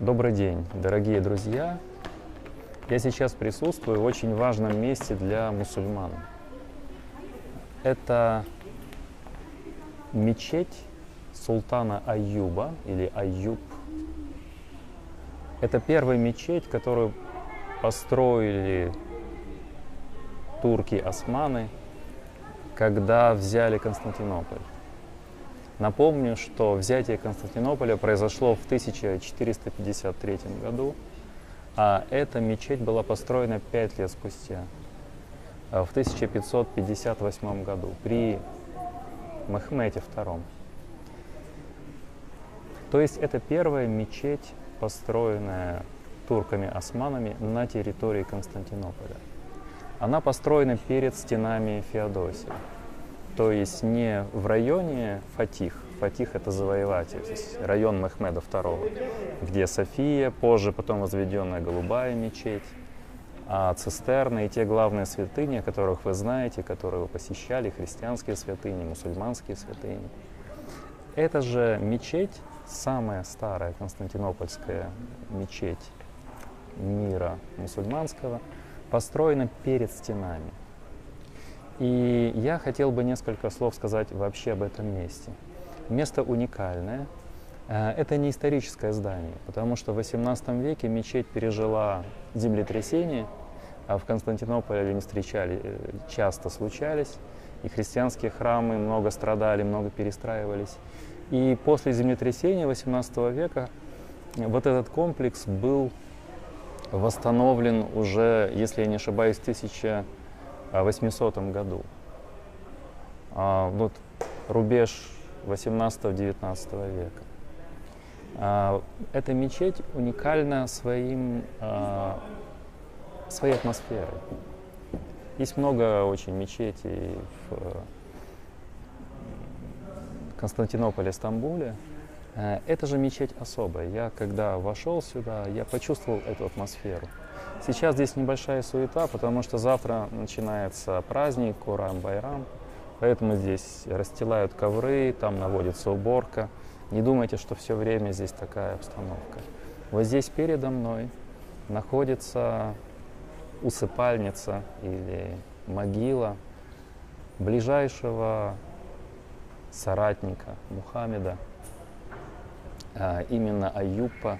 Добрый день, дорогие друзья! Я сейчас присутствую в очень важном месте для мусульман. Это мечеть султана Аюба или Аюб. Это первая мечеть, которую построили турки-османы, когда взяли Константинополь. Напомню, что взятие Константинополя произошло в 1453 году, а эта мечеть была построена пять лет спустя, в 1558 году, при Мехмете II. То есть это первая мечеть, построенная турками-османами на территории Константинополя. Она построена перед стенами Феодосии, то есть не в районе Фатих, Фатих это завоеватель, то есть район Мехмеда II, где София, позже потом возведенная голубая мечеть, а цистерны и те главные святыни, о которых вы знаете, которые вы посещали, христианские святыни, мусульманские святыни. Это же мечеть, самая старая константинопольская мечеть мира мусульманского, построена перед стенами. И я хотел бы несколько слов сказать вообще об этом месте. Место уникальное. Э, это не историческое здание, потому что в XVIII веке мечеть пережила землетрясение, а в Константинополе они встречали, э, часто случались, и христианские храмы много страдали, много перестраивались. И после землетрясения XVIII века вот этот комплекс был восстановлен уже, если я не ошибаюсь, в 1800 году. А, вот рубеж 18-19 века. А, эта мечеть уникальна своим, а, своей атмосферой. Есть много очень мечетей в Константинополе, Стамбуле. Э, это же мечеть особая. Я когда вошел сюда, я почувствовал эту атмосферу. Сейчас здесь небольшая суета, потому что завтра начинается праздник Курам-Байрам. Поэтому здесь расстилают ковры, там наводится уборка. Не думайте, что все время здесь такая обстановка. Вот здесь передо мной находится усыпальница или могила ближайшего соратника Мухаммеда, а, именно Аюпа.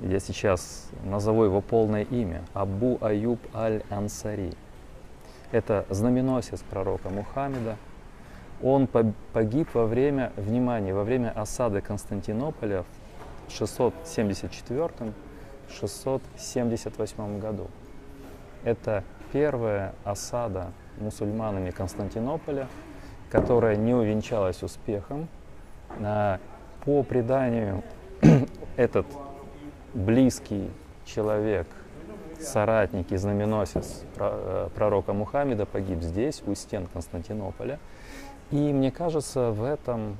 Я сейчас назову его полное имя. Абу Аюб Аль-Ансари. Это знаменосец пророка Мухаммеда. Он погиб во время, внимания, во время осады Константинополя в 674-678 году. Это первая осада мусульманами Константинополя, которая не увенчалась успехом. А, по преданию, этот близкий человек, соратник и знаменосец э, пророка Мухаммеда погиб здесь, у стен Константинополя. И мне кажется, в этом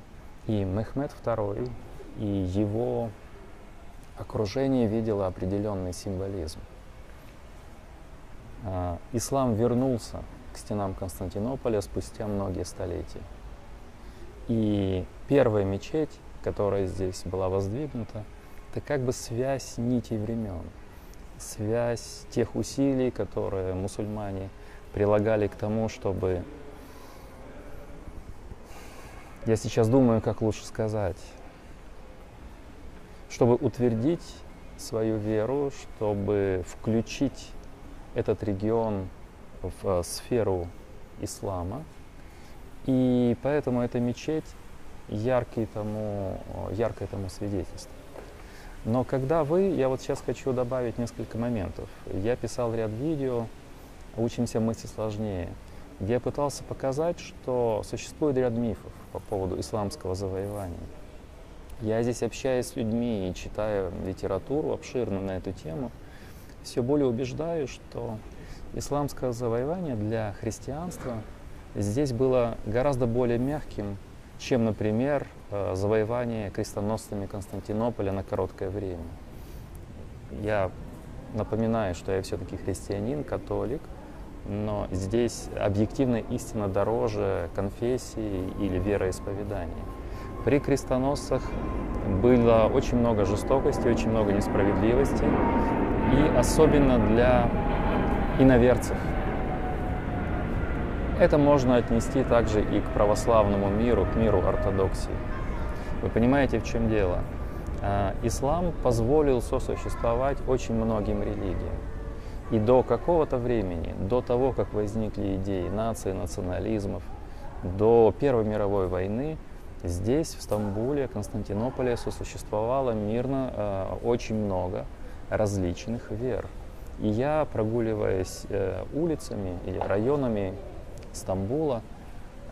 и Мехмед II, и его окружение видело определенный символизм. А, ислам вернулся к стенам Константинополя спустя многие столетия. И первая мечеть, которая здесь была воздвигнута, это как бы связь нитей времен, связь тех усилий, которые мусульмане прилагали к тому, чтобы... Я сейчас думаю, как лучше сказать. Чтобы утвердить свою веру, чтобы включить этот регион в э, сферу ислама. И поэтому эта мечеть яркий тому, э, яркое тому свидетельство. Но когда вы, я вот сейчас хочу добавить несколько моментов. Я писал ряд видео «Учимся мысли сложнее», где я пытался показать, что существует ряд мифов по поводу исламского завоевания. Я здесь общаюсь с людьми и читаю литературу обширно на эту тему, все более убеждаю, что исламское завоевание для христианства здесь было гораздо более мягким, чем, например, э, завоевание крестоносцами Константинополя на короткое время. Я напоминаю, что я все-таки христианин, католик, но здесь объективная истина дороже конфессии или вероисповедания. При крестоносцах было очень много жестокости, очень много несправедливости, и особенно для иноверцев. Это можно отнести также и к православному миру, к миру ортодоксии. Вы понимаете, в чем дело? А, ислам позволил сосуществовать очень многим религиям. И до какого-то времени, до того, как возникли идеи нации, национализмов, до Первой мировой войны, здесь, в Стамбуле, Константинополе, сосуществовало мирно э, очень много различных вер. И я, прогуливаясь э, улицами и районами Стамбула,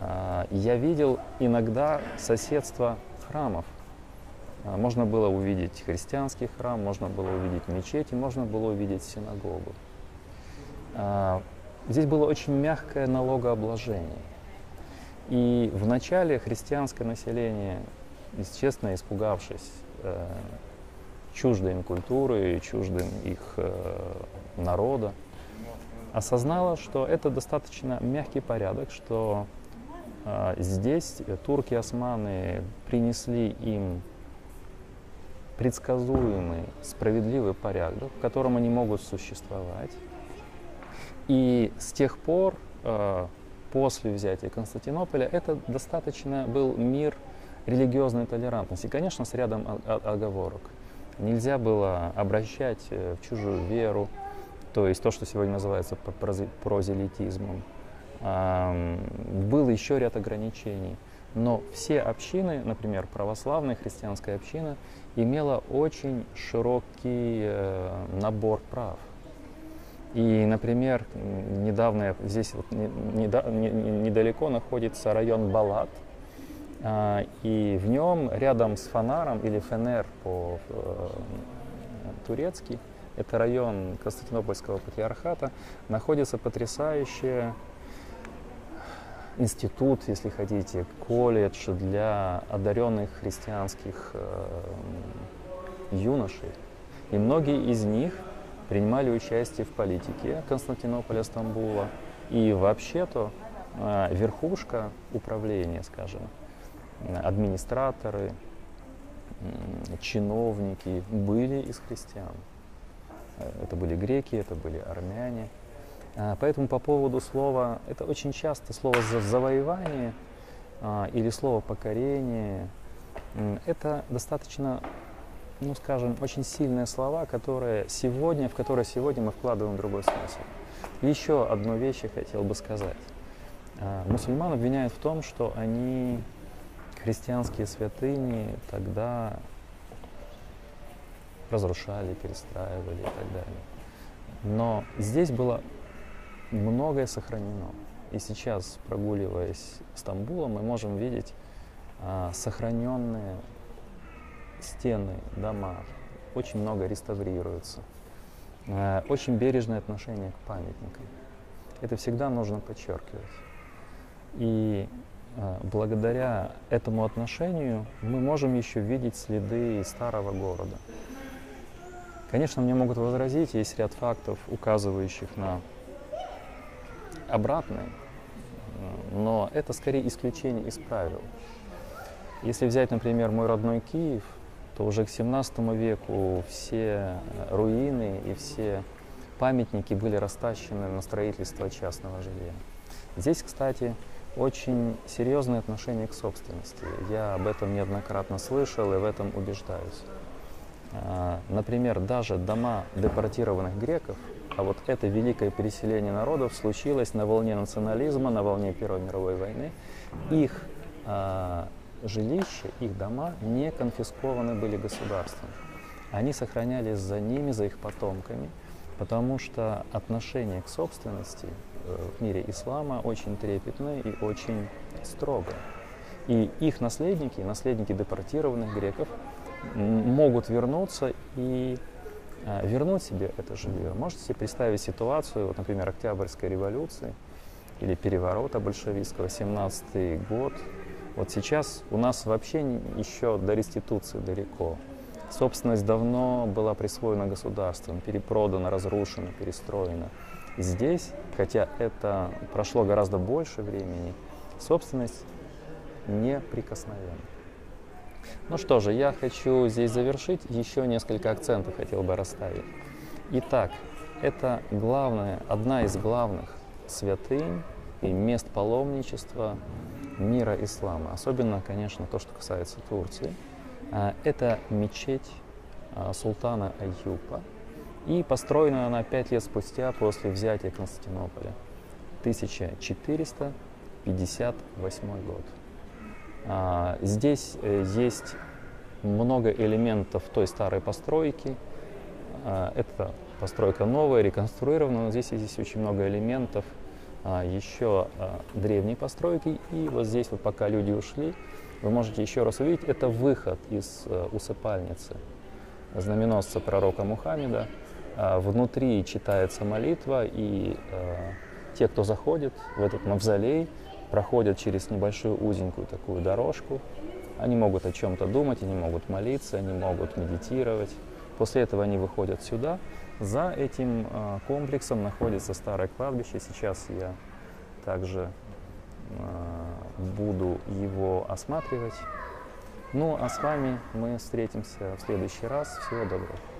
э, я видел иногда соседство храмов. Э, можно было увидеть христианский храм, можно было увидеть мечеть, и можно было увидеть синагогу. Э, здесь было очень мягкое налогообложение. И в начале христианское население, естественно, испугавшись э, чуждой им культуры, чуждым их э, народа, осознала, что это достаточно мягкий порядок, что э, здесь турки османы принесли им предсказуемый, справедливый порядок, в котором они могут существовать. И с тех пор э, после взятия Константинополя, это достаточно был мир религиозной толерантности, конечно, с рядом оговорок. Нельзя было обращать э, в чужую веру, то есть то, что сегодня называется прозелитизмом. Был еще ряд ограничений. Но все общины, например, православная христианская община, имела очень широкий э, набор прав. И, например, недавно здесь вот недалеко находится район Балат, а, и в нем рядом с Фонаром или Фенер по-турецки, э, это район Константинопольского патриархата, находится потрясающий институт, если хотите, колледж для одаренных христианских э, юношей. И многие из них принимали участие в политике Константинополя, Стамбула. И вообще-то а, верхушка управления, скажем, администраторы, чиновники были из христиан. Это были греки, это были армяне. А, поэтому по поводу слова, это очень часто слово завоевание а, или слово покорение, это достаточно ну, скажем, очень сильные слова, которые сегодня, в которые сегодня мы вкладываем другой смысл. Еще одну вещь я хотел бы сказать. А, мусульман обвиняют в том, что они христианские святыни тогда разрушали, перестраивали и так далее. Но здесь было многое сохранено. И сейчас, прогуливаясь Стамбулом, мы можем видеть а, сохраненные стены, дома, очень много реставрируется. Э, очень бережное отношение к памятникам. Это всегда нужно подчеркивать. И э, благодаря этому отношению мы можем еще видеть следы старого города. Конечно, мне могут возразить, есть ряд фактов, указывающих на обратное, но это скорее исключение из правил. Если взять, например, мой родной Киев – то уже к 17 веку все руины и все памятники были растащены на строительство частного жилья. Здесь, кстати, очень серьезное отношение к собственности. Я об этом неоднократно слышал и в этом убеждаюсь. А, например, даже дома депортированных греков, а вот это великое переселение народов случилось на волне национализма, на волне Первой мировой войны, их а, жилища, их дома не конфискованы были государством. Они сохранялись за ними, за их потомками, потому что отношение к собственности э, в мире ислама очень трепетное и очень строгое. И их наследники, наследники депортированных греков, могут вернуться и э, вернуть себе это жилье. Можете себе представить ситуацию, вот, например, Октябрьской революции или переворота большевистского, 17 год, вот сейчас у нас вообще еще до реституции далеко. Собственность давно была присвоена государством, перепродана, разрушена, перестроена. Здесь, хотя это прошло гораздо больше времени, собственность неприкосновенна. Ну что же, я хочу здесь завершить, еще несколько акцентов хотел бы расставить. Итак, это главная, одна из главных святынь и мест паломничества мира ислама. Особенно, конечно, то, что касается Турции. А, это мечеть а, султана Аюпа. И построена она пять лет спустя после взятия Константинополя. 1458 год. А, здесь э, есть много элементов той старой постройки. Это постройка новая, реконструирована, но здесь есть очень много элементов еще древней постройки. И вот здесь вот пока люди ушли, вы можете еще раз увидеть, это выход из э, усыпальницы знаменосца пророка Мухаммеда. А, внутри читается молитва, и э, те, кто заходит в этот мавзолей, проходят через небольшую узенькую такую дорожку. Они могут о чем-то думать, они могут молиться, они могут медитировать. После этого они выходят сюда. За этим э, комплексом находится старое кладбище. Сейчас я также буду его осматривать. Ну а с вами мы встретимся в следующий раз. Всего доброго.